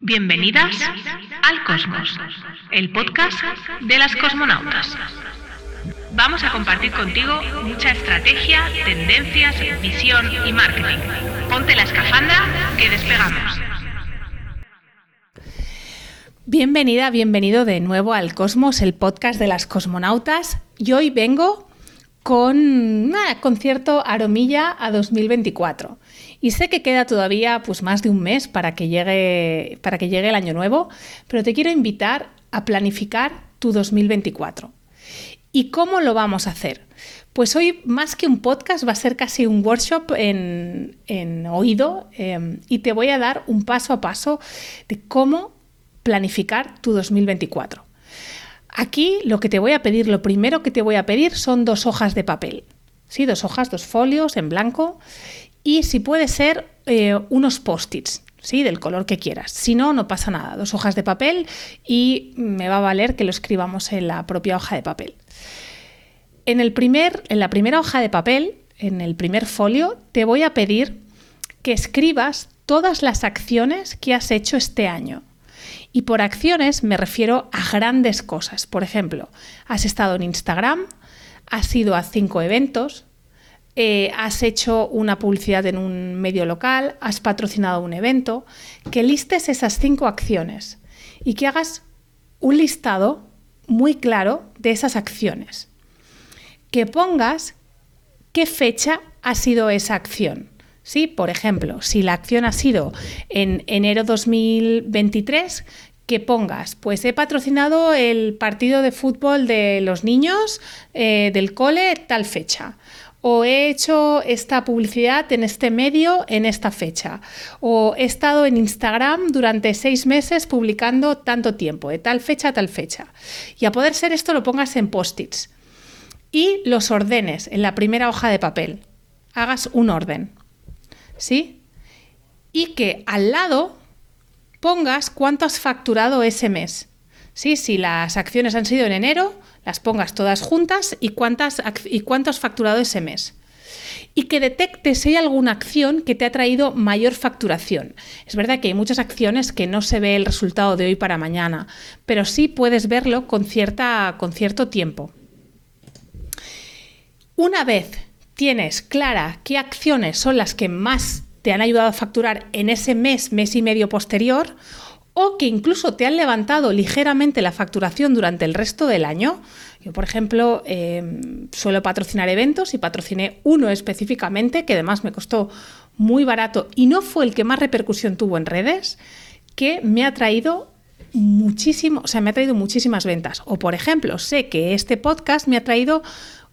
Bienvenidas al Cosmos, el podcast de las cosmonautas. Vamos a compartir contigo mucha estrategia, tendencias, visión y marketing. Ponte la escafandra que despegamos. Bienvenida, bienvenido de nuevo al Cosmos, el podcast de las cosmonautas. Y hoy vengo con, con cierto aromilla a 2024. Y sé que queda todavía pues, más de un mes para que, llegue, para que llegue el año nuevo, pero te quiero invitar a planificar tu 2024. ¿Y cómo lo vamos a hacer? Pues hoy, más que un podcast, va a ser casi un workshop en, oído em, y te voy a dar un paso a paso de cómo planificar tu 2024. Aquí lo que te voy a pedir, lo primero que te voy a pedir son dos hojas de papel. Sí, dos hojas, dos folios en blanco y si puede ser eh, unos post-its. ¿sí? del color que quieras. Si no, no pasa nada. Dos hojas de papel y me va a valer que lo escribamos en la propia hoja de papel. En, el primer, en la primera hoja de papel, en el primer folio, te voy a pedir que escribas todas las acciones que has hecho este año. Y por acciones me refiero a grandes cosas. Por ejemplo, has estado en Instagram, has ido a cinco eventos, eh, has hecho una publicidad en un medio local, has patrocinado un evento, que listes esas cinco acciones y que hagas un listado muy claro de esas acciones. Que pongas qué fecha ha sido esa acción. ¿Sí? Por ejemplo, si la acción ha sido en enero 2023, que pongas, pues he patrocinado el partido de fútbol de los niños eh, del cole tal fecha o he hecho esta publicidad en este medio en esta fecha, o he estado en Instagram durante seis meses publicando tanto tiempo, de tal fecha a tal fecha. Y a poder ser esto lo pongas en post-its y los ordenes en la primera hoja de papel. Hagas un orden. ¿Sí? Y que al lado pongas cuánto has facturado ese mes. ¿Sí? Si las acciones han sido en enero, las pongas todas juntas y, cuántas, y cuánto has facturado ese mes. Y que detectes si hay alguna acción que te ha traído mayor facturación. Es verdad que hay muchas acciones que no se ve el resultado de hoy para mañana, pero sí puedes verlo con, cierta, con cierto tiempo. Una vez tienes clara qué acciones son las que más te han ayudado a facturar en ese mes, mes y medio posterior, o que incluso te han levantado ligeramente la facturación durante el resto del año. Yo, por ejemplo, em, suelo patrocinar eventos y patrociné uno específicamente que además me costó muy barato y no fue el que más repercusión tuvo en redes, que me ha traído muchísimo, o sea, me ha traído muchísimas ventas. O, por ejemplo, sé que este podcast me ha traído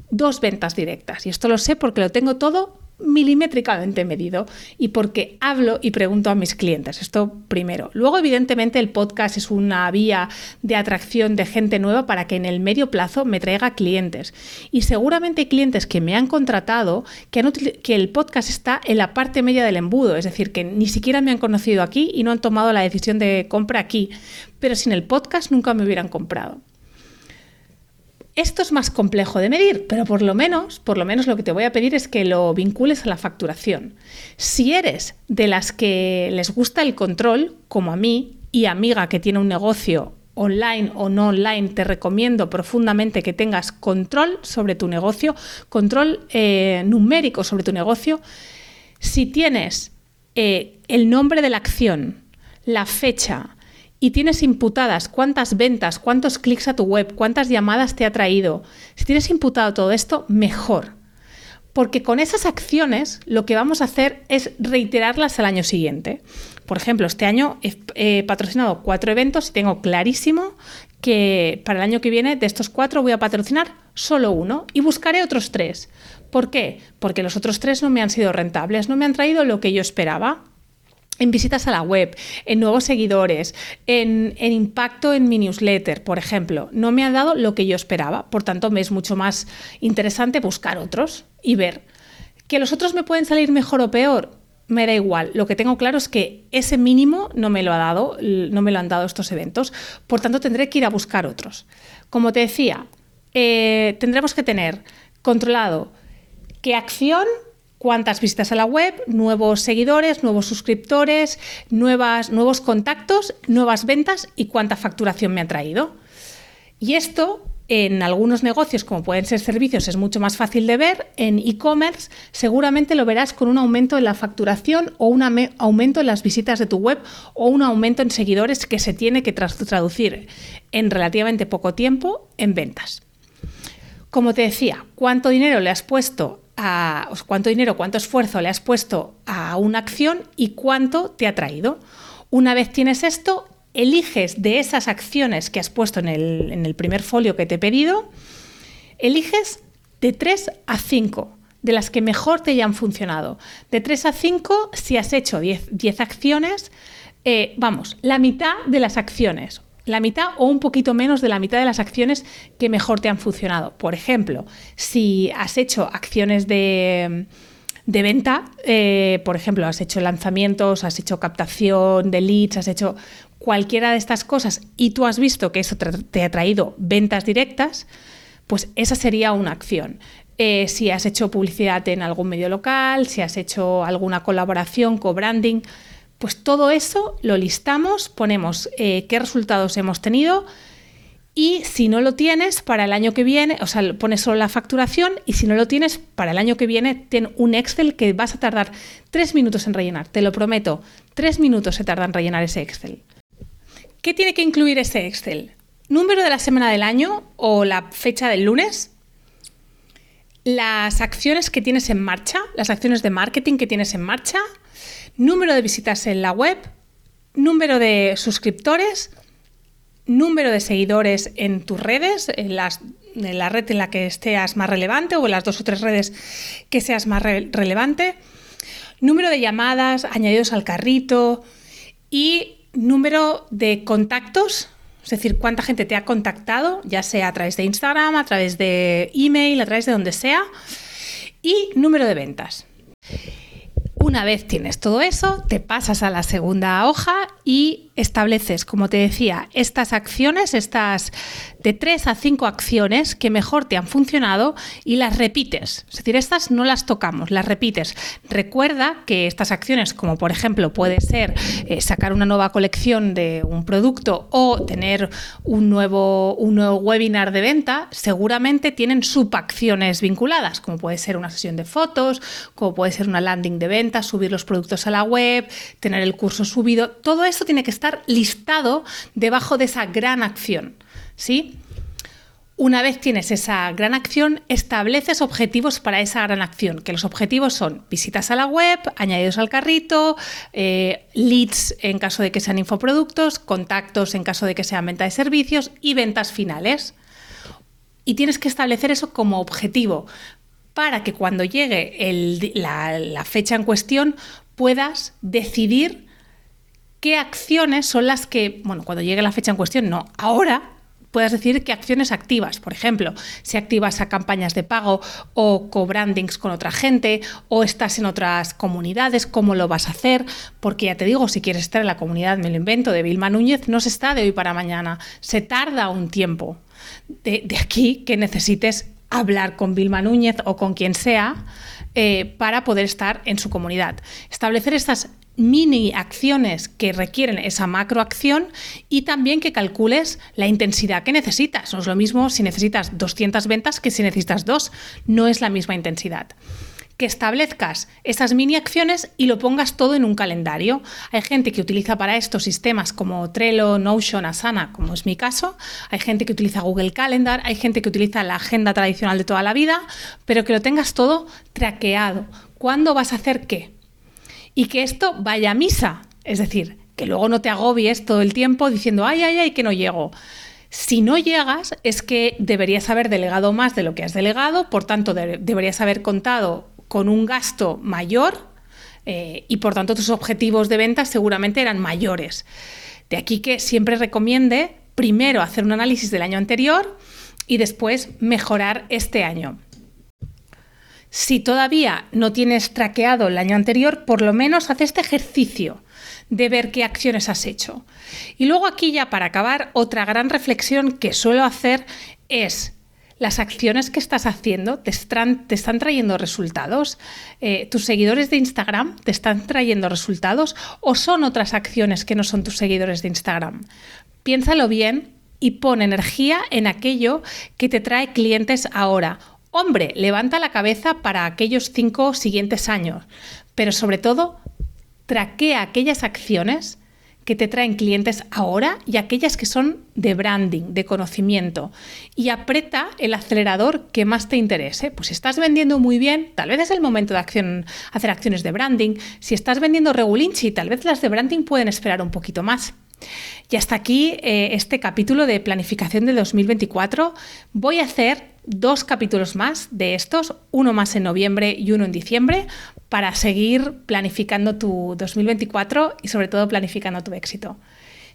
dos ventas directas y esto lo sé porque lo tengo todo milimétricamente medido y porque hablo y pregunto a mis clientes. Esto primero. Luego, evidentemente, el podcast es una vía de atracción de gente nueva para que en el medio plazo me traiga clientes. Y seguramente hay clientes que me han contratado que, que el podcast está en la parte media del embudo, es decir, que ni siquiera me han conocido aquí y no han tomado la decisión de compra aquí, pero sin el podcast nunca me hubieran comprado. Esto es más complejo de medir, pero por lo menos, por lo menos lo que te voy a pedir es que lo vincules a la facturación. Si eres de las que les gusta el control, como a mí y amiga que tiene un negocio online o no online, te recomiendo profundamente que tengas control sobre tu negocio, control eh, numérico sobre tu negocio. Si tienes eh, el nombre de la acción, la fecha, y tienes imputadas cuántas ventas, cuántos clics a tu web, cuántas llamadas te ha traído, si tienes imputado todo esto, mejor. Porque con esas acciones lo que vamos a hacer es reiterarlas al año siguiente. Por ejemplo, este año he, patrocinado cuatro eventos y tengo clarísimo que para el año que viene de estos cuatro voy a patrocinar solo uno y buscaré otros tres. ¿Por qué? Porque los otros tres no me han sido rentables, no me han traído lo que yo esperaba en visitas a la web, en nuevos seguidores, en, impacto en mi newsletter, por ejemplo. No me ha dado lo que yo esperaba. Por tanto, me es mucho más interesante buscar otros y ver. ¿Que los otros me pueden salir mejor o peor? Me da igual. Lo que tengo claro es que ese mínimo no me lo ha dado, no me lo han dado estos eventos. Por tanto, tendré que ir a buscar otros. Como te decía, eh, tendremos que tener controlado qué acción cuántas visitas a la web, nuevos seguidores, nuevos suscriptores, nuevas, nuevos contactos, nuevas ventas y cuánta facturación me ha traído. Y esto en algunos negocios, como pueden ser servicios, es mucho más fácil de ver. En e-commerce seguramente lo verás con un aumento en la facturación o un aumento en las visitas de tu web o un aumento en seguidores que se tiene que traducir en relativamente poco tiempo en ventas. Como te decía, ¿cuánto dinero le has puesto a cuánto dinero, cuánto esfuerzo le has puesto a una acción y cuánto te ha traído? Una vez tienes esto, eliges de esas acciones que has puesto en el, primer folio que te he pedido, eliges de 3 a 5 de las que mejor te hayan funcionado. De 3 a 5, si has hecho 10, acciones, eh, vamos, la mitad de las acciones, la mitad o un poquito menos de la mitad de las acciones que mejor te han funcionado. Por ejemplo, si has hecho acciones de, venta, eh, por ejemplo, has hecho lanzamientos, has hecho captación de leads, has hecho cualquiera de estas cosas y tú has visto que eso te ha traído ventas directas, pues esa sería una acción. Eh, si has hecho publicidad en algún medio local, si has hecho alguna colaboración, co-branding, pues todo eso lo listamos, ponemos eh, qué resultados hemos tenido y si no lo tienes para el año que viene, o sea, pones solo la facturación y si no lo tienes para el año que viene, ten un Excel que vas a tardar tres minutos en rellenar, te lo prometo, tres minutos se tarda en rellenar ese Excel. ¿Qué tiene que incluir ese Excel? Número de la semana del año o la fecha del lunes, las acciones que tienes en marcha, las acciones de marketing que tienes en marcha, número de visitas en la web, número de suscriptores, número de seguidores en tus redes, en, la red en la que estés más relevante o en las dos o tres redes que seas más relevante, número de llamadas añadidos al carrito y número de contactos, es decir, cuánta gente te ha contactado, ya sea a través de Instagram, a través de email, a través de donde sea, y número de ventas. Una vez tienes todo eso, te pasas a la segunda hoja y estableces, como te decía, estas acciones, estas de tres a cinco acciones que mejor te han funcionado y las repites. Es decir, estas no las tocamos, las repites. Recuerda que estas acciones, como por ejemplo puede ser eh, sacar una nueva colección de un producto o tener un nuevo, un nuevo webinar de venta, seguramente tienen subacciones vinculadas, como puede ser una sesión de fotos, como puede ser una landing de venta, subir los productos a la web, tener el curso subido. Todo esto tiene que estar listado debajo de esa gran acción. ¿sí? Una vez tienes esa gran acción, estableces objetivos para esa gran acción, que los objetivos son visitas a la web, añadidos al carrito, eh, leads en caso de que sean infoproductos, contactos en caso de que sean venta de servicios y ventas finales. Y tienes que establecer eso como objetivo para que cuando llegue la, la fecha en cuestión puedas decidir qué acciones son las que, bueno, cuando llegue la fecha en cuestión, no, ahora puedas decir qué acciones activas. Por ejemplo, si activas a campañas de pago o co-brandings con otra gente o estás en otras comunidades, cómo lo vas a hacer. Porque ya te digo, si quieres estar en la comunidad, me lo invento, de Vilma Núñez, no se está de hoy para mañana. Se tarda un tiempo. De, aquí que necesites hablar con Vilma Núñez o con quien sea eh, para poder estar en su comunidad. Establecer estas mini acciones que requieren esa macroacción y también que calcules la intensidad que necesitas. No es lo mismo si necesitas 200 ventas que si necesitas dos. No es la misma intensidad que establezcas esas mini acciones y lo pongas todo en un calendario. Hay gente que utiliza para esto sistemas como Trello, Notion, Asana, como es mi caso. Hay gente que utiliza Google Calendar, hay gente que utiliza la agenda tradicional de toda la vida, pero que lo tengas todo traqueado. ¿Cuándo vas a hacer qué? Y que esto vaya a misa. Es decir, que luego no te agobies todo el tiempo diciendo, ay, ay, ay, que no llego. Si no llegas, es que deberías haber delegado más de lo que has delegado, por tanto, deberías haber contado con un gasto mayor eh, y por tanto tus objetivos de venta seguramente eran mayores. De aquí que siempre recomiende primero hacer un análisis del año anterior y después mejorar este año. Si todavía no tienes traqueado el año anterior, por lo menos haz este ejercicio de ver qué acciones has hecho. Y luego aquí ya para acabar, otra gran reflexión que suelo hacer es las acciones que estás haciendo te están, trayendo resultados. Eh, ¿Tus seguidores de Instagram te están trayendo resultados o son otras acciones que no son tus seguidores de Instagram? Piénsalo bien y pon energía en aquello que te trae clientes ahora. Hombre, levanta la cabeza para aquellos cinco siguientes años, pero sobre todo, traquea aquellas acciones que te traen clientes ahora y aquellas que son de branding, de conocimiento. Y aprieta el acelerador que más te interese. Pues si estás vendiendo muy bien, tal vez es el momento de hacer acciones de branding. Si estás vendiendo regulinchi, tal vez las de branding pueden esperar un poquito más. Y hasta aquí eh, este capítulo de planificación de 2024. Voy a hacer dos capítulos más de estos, uno más en noviembre y uno en diciembre, para seguir planificando tu 2024 y sobre todo planificando tu éxito.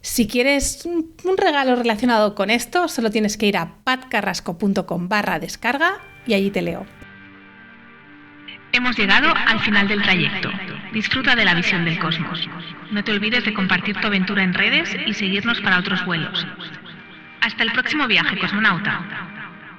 Si quieres un regalo relacionado con esto, solo tienes que ir a patcarrasco.com barra descarga y allí te leo. Hemos llegado al final del trayecto. Disfruta de la visión del cosmos. No te olvides de compartir tu aventura en redes y seguirnos para otros vuelos. Hasta el próximo viaje, cosmonauta.